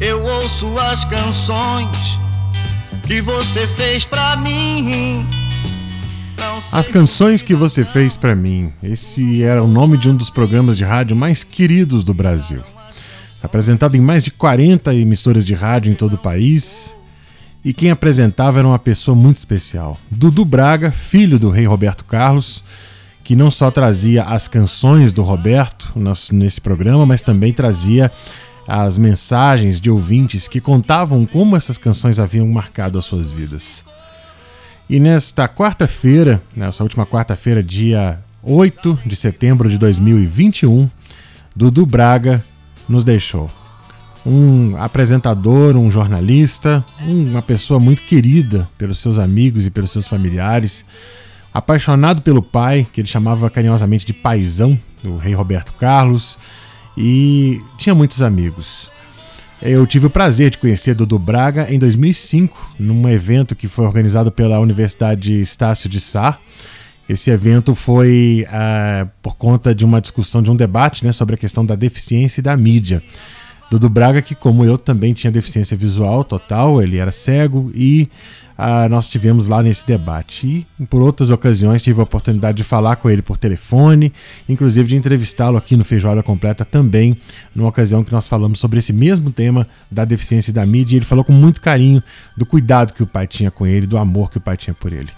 eu ouço as canções que você fez pra mim. As canções que você fez para mim. Esse era o nome de um dos programas de rádio mais queridos do Brasil. Apresentado em mais de 40 emissoras de rádio em todo o país. E quem apresentava era uma pessoa muito especial. Dudu Braga, filho do rei Roberto Carlos, que não só trazia as canções do Roberto nesse programa, mas também trazia as mensagens de ouvintes que contavam como essas canções haviam marcado as suas vidas. E nesta quarta-feira, nessa última quarta-feira, dia 8 de setembro de 2021, Dudu Braga nos deixou. Um apresentador, um jornalista, uma pessoa muito querida pelos seus amigos e pelos seus familiares, apaixonado pelo pai, que ele chamava carinhosamente de paizão, do rei Roberto Carlos, e tinha muitos amigos. Eu tive o prazer de conhecer Dudu Braga em 2005, num evento que foi organizado pela Universidade Estácio de Sá. Esse evento foi uh, por conta de uma discussão, de um debate né, sobre a questão da deficiência e da mídia. Dudu Braga, que como eu também tinha deficiência visual total, ele era cego e ah, nós tivemos lá nesse debate. E por outras ocasiões tive a oportunidade de falar com ele por telefone, inclusive de entrevistá-lo aqui no Feijoada Completa também, numa ocasião que nós falamos sobre esse mesmo tema da deficiência da mídia. E ele falou com muito carinho do cuidado que o pai tinha com ele, do amor que o pai tinha por ele.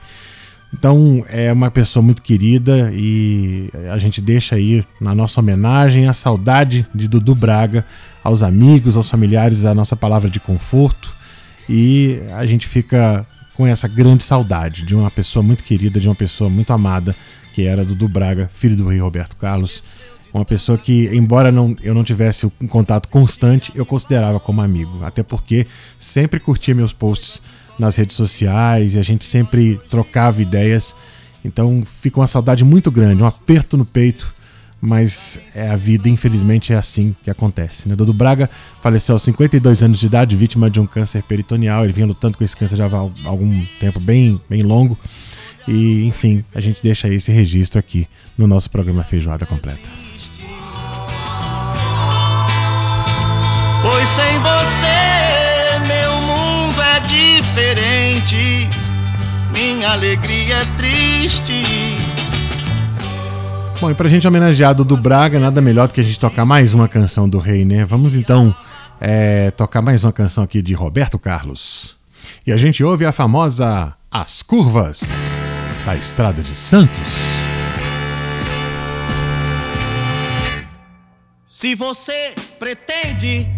Então é uma pessoa muito querida e a gente deixa aí na nossa homenagem a saudade de Dudu Braga, aos amigos, aos familiares, a nossa palavra de conforto e a gente fica com essa grande saudade de uma pessoa muito querida, de uma pessoa muito amada, que era Dudu Braga, filho do rei Roberto Carlos. Uma pessoa que, embora não, eu não tivesse um contato constante, eu considerava como amigo. Até porque sempre curtia meus posts nas redes sociais e a gente sempre trocava ideias. Então fica uma saudade muito grande, um aperto no peito mas é a vida, infelizmente, é assim que acontece. Né? Dudu Braga faleceu aos 52 anos de idade, vítima de um câncer peritoneal. Ele vinha lutando com esse câncer já há algum tempo bem, bem longo. E, enfim, a gente deixa esse registro aqui no nosso programa Feijoada Completa. Pois sem você, meu mundo é diferente. Minha alegria é triste Bom, e pra gente homenagear Dudu Braga, nada melhor do que a gente tocar mais uma canção do rei, né? Vamos então é, tocar mais uma canção aqui de Roberto Carlos. E a gente ouve a famosa As Curvas da Estrada de Santos. Se você pretende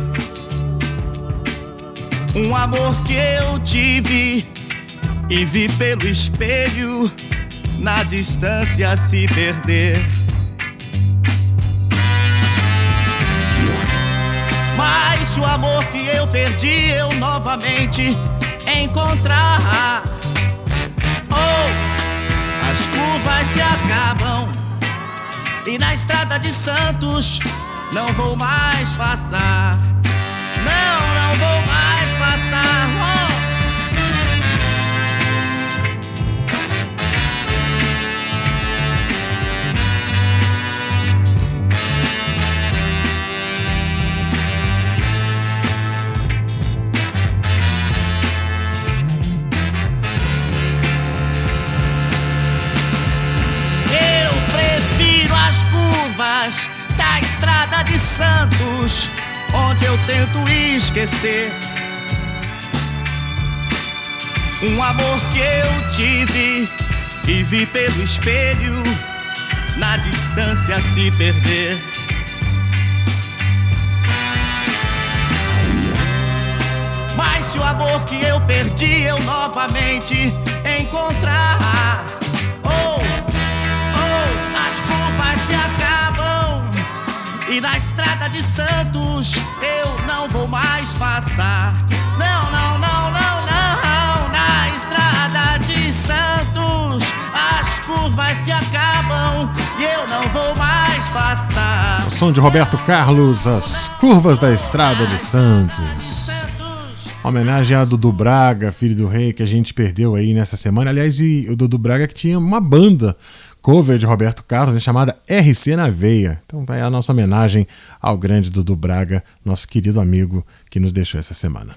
Um amor que eu tive e vi pelo espelho na distância se perder. Mas o amor que eu perdi eu novamente encontrar. Oh, as curvas se acabam e na estrada de Santos não vou mais passar. Não, não vou mais tento esquecer um amor que eu tive e vi pelo espelho na distância se perder. Mas se o amor que eu perdi eu novamente encontrar, na estrada de Santos eu não vou mais passar. Não, não, não, não, não. Na estrada de Santos as curvas se acabam e eu não vou mais passar. O som de Roberto Carlos, As Curvas da Estrada de. Santos. Homenagem a Dudu Braga, filho do rei, que a gente perdeu aí nessa semana. Aliás, e o Dudu Braga que tinha uma banda cover de Roberto Carlos, né, chamada RC na Veia. Então vai a nossa homenagem ao grande Dudu Braga, nosso querido amigo que nos deixou essa semana.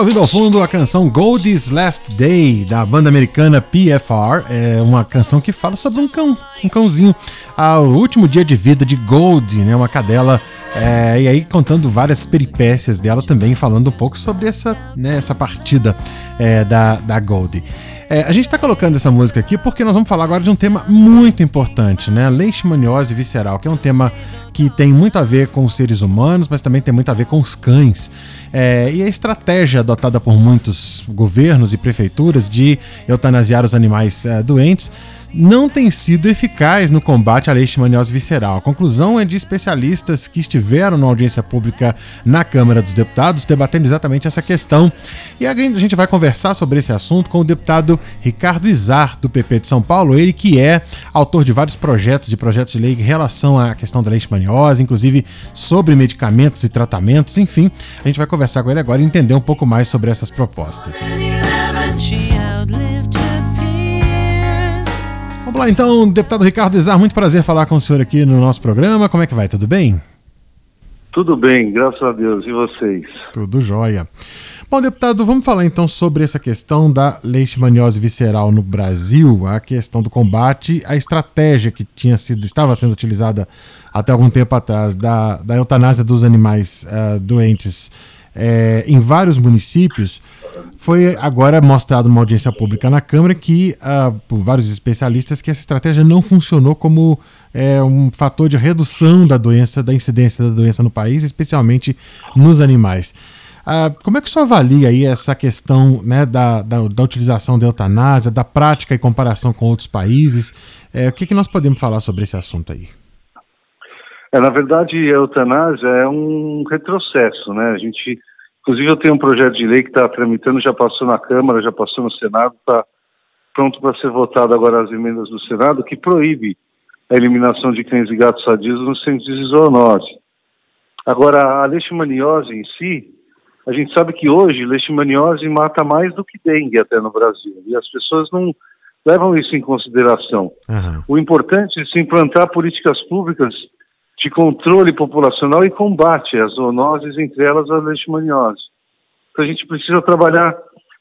Está ouvindo ao fundo a canção Goldie's Last Day, da banda americana PFR. É uma canção que fala sobre um cão, um cãozinho. Ah, o último dia de vida de Goldie, né, uma cadela. É, e aí contando várias peripécias dela também, falando um pouco sobre essa, né, essa partida é, da, da Goldie. É, a gente está colocando essa música aqui porque nós vamos falar agora de um tema muito importante, né? Leishmaniose visceral, que é um tema que tem muito a ver com os seres humanos, mas também tem muito a ver com os cães. É, e a estratégia adotada por muitos governos e prefeituras de eutanasiar os animais é, doentes não tem sido eficaz no combate à leishmaniose visceral. A conclusão é de especialistas que estiveram na audiência pública na Câmara dos Deputados debatendo exatamente essa questão. E a gente vai conversar sobre esse assunto com o deputado Ricardo Izar, do PP de São Paulo, ele que é autor de vários projetos, de projetos de lei em relação à questão da leishmaniose, inclusive sobre medicamentos e tratamentos, enfim. A gente vai conversar com ele agora e entender um pouco mais sobre essas propostas. Vamos lá então, deputado Ricardo Izar, muito prazer falar com o senhor aqui no nosso programa. Como é que vai? Tudo bem? Tudo bem, graças a Deus. E vocês? Tudo jóia. Bom, deputado, vamos falar então sobre essa questão da leishmaniose visceral no Brasil, a questão do combate, a estratégia que tinha sido, estava sendo utilizada até algum tempo atrás da, da eutanásia dos animais uh, doentes é, em vários municípios, foi agora mostrado numa audiência pública na Câmara que, uh, por vários especialistas, que essa estratégia não funcionou como é, um fator de redução da doença, da incidência da doença no país, especialmente nos animais. Uh, como é que o senhor avalia aí essa questão né, da, da, da, utilização da eutanásia, da prática e comparação com outros países? É, o que, que nós podemos falar sobre esse assunto aí? É, na verdade, a eutanásia é um retrocesso, né? A gente, inclusive, eu tenho um projeto de lei que está tramitando, já passou na Câmara, já passou no Senado, está pronto para ser votado agora as emendas do Senado, que proíbe a eliminação de cães e gatos sadios nos centros de zoonose. Agora, a leishmaniose em si, a gente sabe que hoje leishmaniose mata mais do que dengue até no Brasil, e as pessoas não levam isso em consideração. Uhum. O importante é se implantar políticas públicas de controle populacional e combate às zoonoses, entre elas a leishmaniose. Então a gente precisa trabalhar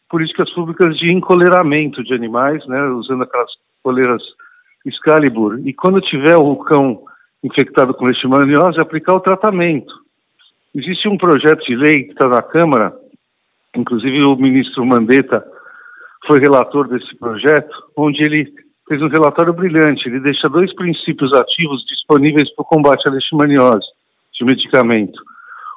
políticas públicas de encoleiramento de animais, né, usando aquelas coleiras Excalibur. E quando tiver o cão infectado com leishmaniose, aplicar o tratamento. Existe um projeto de lei que está na Câmara, inclusive o ministro Mandetta foi relator desse projeto, onde ele fez um relatório brilhante. Ele deixa dois princípios ativos disponíveis para o combate à leishmaniose de medicamento.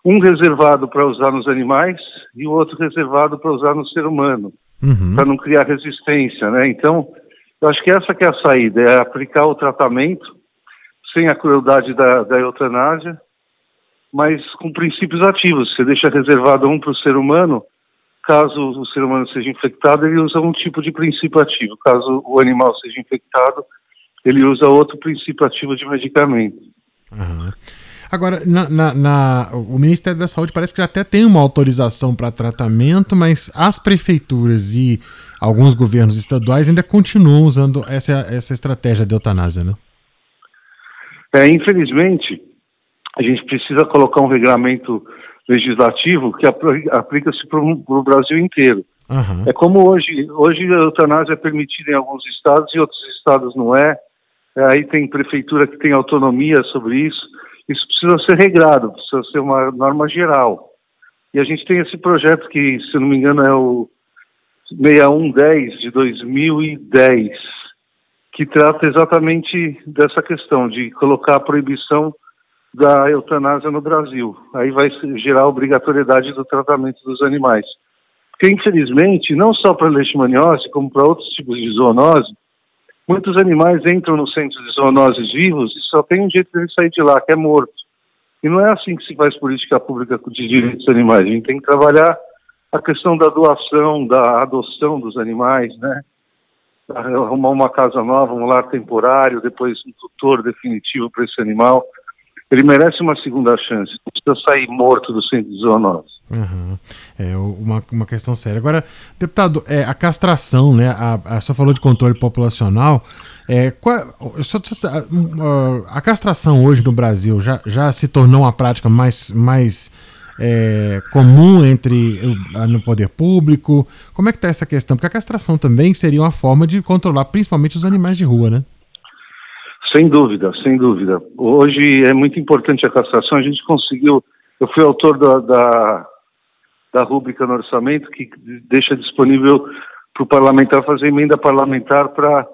Um reservado para usar nos animais e o outro reservado para usar no ser humano, uhum. para não criar resistência, né? Então, eu acho que essa que é a saída, é aplicar o tratamento sem a crueldade da, da eutanásia, mas com princípios ativos. Você deixa reservado um para o ser humano Caso o ser humano seja infectado, ele usa um tipo de princípio ativo. Caso o animal seja infectado, ele usa outro princípio ativo de medicamento. Uhum. Agora, na, na, na, o Ministério da Saúde parece que já até tem uma autorização para tratamento, mas as prefeituras e alguns governos estaduais ainda continuam usando essa, essa estratégia de eutanásia, né? É, infelizmente, a gente precisa colocar um regulamento legislativo que aplica-se para o Brasil inteiro. Uhum. É como hoje, hoje a eutanásia é permitida em alguns estados e outros estados não é. é. Aí tem prefeitura que tem autonomia sobre isso. Isso precisa ser regrado, precisa ser uma norma geral. E a gente tem esse projeto que, se não me engano, é o 6110 de 2010, que trata exatamente dessa questão de colocar a proibição da eutanásia no Brasil. Aí vai gerar a obrigatoriedade do tratamento dos animais. Porque, infelizmente, não só para leishmaniose, como para outros tipos de zoonose, muitos animais entram no centro de zoonoses vivos e só tem um jeito de sair de lá, que é morto. E não é assim que se faz política pública de direitos animais. A gente tem que trabalhar a questão da doação, da adoção dos animais, né? Arrumar uma casa nova, um lar temporário, depois um tutor definitivo para esse animal. Ele merece uma segunda chance, não precisa sair morto do centro de zoonose. Uhum. É uma, uma questão séria. Agora, deputado, é, a castração, né? A, a senhora falou de controle populacional. É, qual, só, a, a, castração hoje no Brasil já, já se tornou uma prática mais, mais é, comum entre no poder público? Como é que está essa questão? Porque a castração também seria uma forma de controlar principalmente os animais de rua, né? Sem dúvida, sem dúvida. Hoje é muito importante a castração. A gente conseguiu. Eu fui autor da, da, da rúbrica no orçamento que deixa disponível para o parlamentar fazer emenda parlamentar para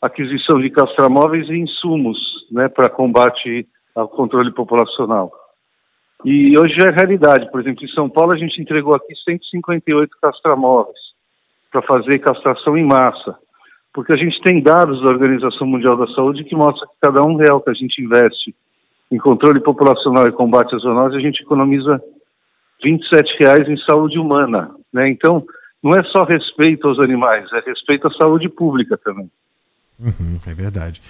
aquisição de castramóveis e insumos né, para combate ao controle populacional. E hoje é realidade. Por exemplo, em São Paulo a gente entregou aqui 158 castramóveis para fazer castração em massa porque a gente tem dados da Organização Mundial da Saúde que mostram que cada um real que a gente investe em controle populacional e combate à zoonose, a gente economiza 27 reais em saúde humana, né? Então, não é só respeito aos animais, é respeito à saúde pública também. Uhum, é verdade.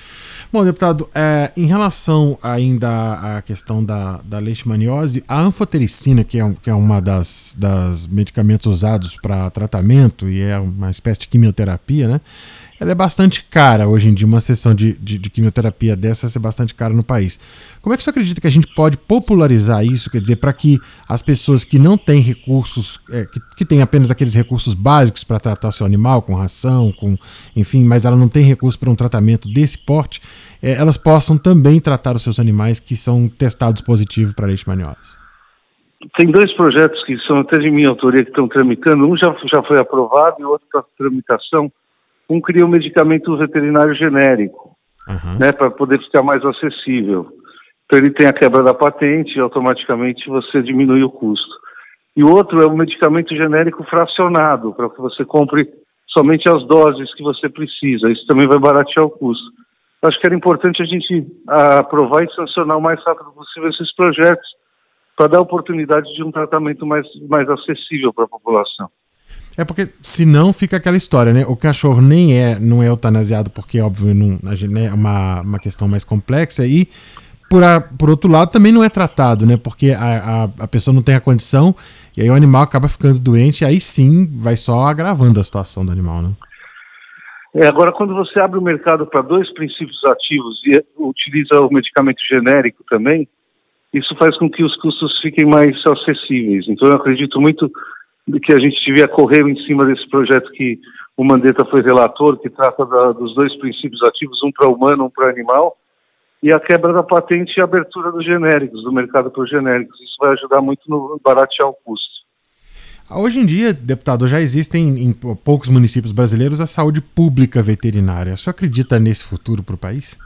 Bom, deputado, é, em relação ainda à questão da, da leishmaniose, a anfotericina, que é, um, que é uma das, das medicamentos usados para tratamento e é uma espécie de quimioterapia, né? Ela é bastante cara hoje em dia. Uma sessão de, de, de quimioterapia dessa é bastante cara no país. Como é que você acredita que a gente pode popularizar isso? Quer dizer, para que as pessoas que não têm recursos, é, que, que têm apenas aqueles recursos básicos para tratar seu animal, com ração, com enfim, mas ela não tem recurso para um tratamento desse porte, é, elas possam também tratar os seus animais que são testados positivos para leishmaniose? Tem dois projetos que são até de minha autoria que estão tramitando. Um já, já foi aprovado e o outro está tramitação um cria um medicamento veterinário genérico, uhum. né, para poder ficar mais acessível. Então ele tem a quebra da patente e automaticamente você diminui o custo. E o outro é um medicamento genérico fracionado, para que você compre somente as doses que você precisa. Isso também vai baratear o custo. Acho que era importante a gente aprovar e sancionar o mais rápido possível esses projetos para dar oportunidade de um tratamento mais, mais acessível para a população. É porque senão fica aquela história, né? O cachorro nem é, não é eutanasiado porque, óbvio, não, né, é uma, uma questão mais complexa e por, a, por outro lado também não é tratado, né? Porque a, a, a, pessoa não tem a condição e aí o animal acaba ficando doente aí sim vai só agravando a situação do animal, né? É, agora, quando você abre o mercado para dois princípios ativos e utiliza o medicamento genérico também, isso faz com que os custos fiquem mais acessíveis. Então, eu acredito muito que a gente devia correr em cima desse projeto que o Mandetta foi relator, que trata da, dos dois princípios ativos, um para humano, um para animal, e a quebra da patente e a abertura dos genéricos, do mercado para os genéricos. Isso vai ajudar muito no baratear o custo. Hoje em dia, deputado, já existem em poucos municípios brasileiros a saúde pública veterinária. Senhor acredita nesse futuro para o país?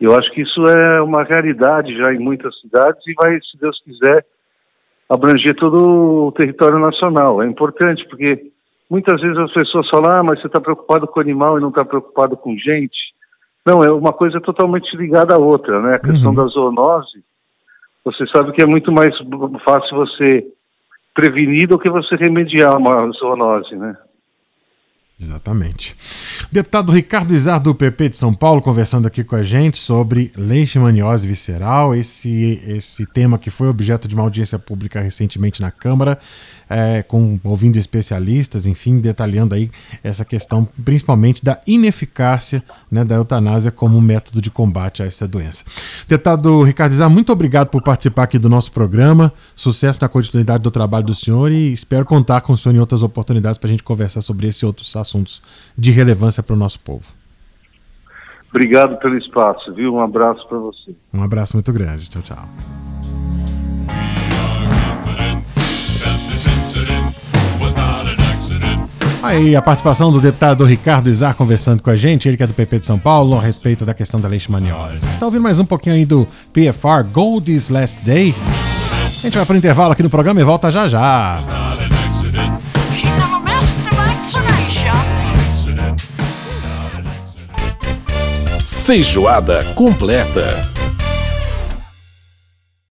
Eu acho que isso é uma realidade já em muitas cidades e vai, se Deus quiser, abranger todo o território nacional. É importante porque muitas vezes as pessoas falam, ah, mas você está preocupado com o animal e não está preocupado com gente. Não, é uma coisa totalmente ligada à outra, né? A questão uhum. da zoonose, você sabe que é muito mais fácil você prevenir do que você remediar uma zoonose, né? Exatamente. Deputado Ricardo Izar, do PP de São Paulo, conversando aqui com a gente sobre leishmaniose visceral, esse, esse tema que foi objeto de uma audiência pública recentemente na Câmara é, com, ouvindo especialistas, enfim, detalhando aí essa questão, principalmente da ineficácia né, da eutanásia como método de combate a essa doença. Deputado Ricardo Zá, muito obrigado por participar aqui do nosso programa. Sucesso na continuidade do trabalho do senhor e espero contar com o senhor em outras oportunidades para a gente conversar sobre esse e outros assuntos de relevância para o nosso povo. Obrigado pelo espaço, viu? Um abraço para você. Um abraço muito grande. Tchau, tchau. Aí a participação do deputado Ricardo Izar conversando com a gente, ele que é do PP de São Paulo, a respeito da questão da leishmaniose. Você está ouvindo mais um pouquinho aí do PFR Goldie's Last Day? A gente vai para o intervalo aqui no programa e volta já já. Feijoada completa.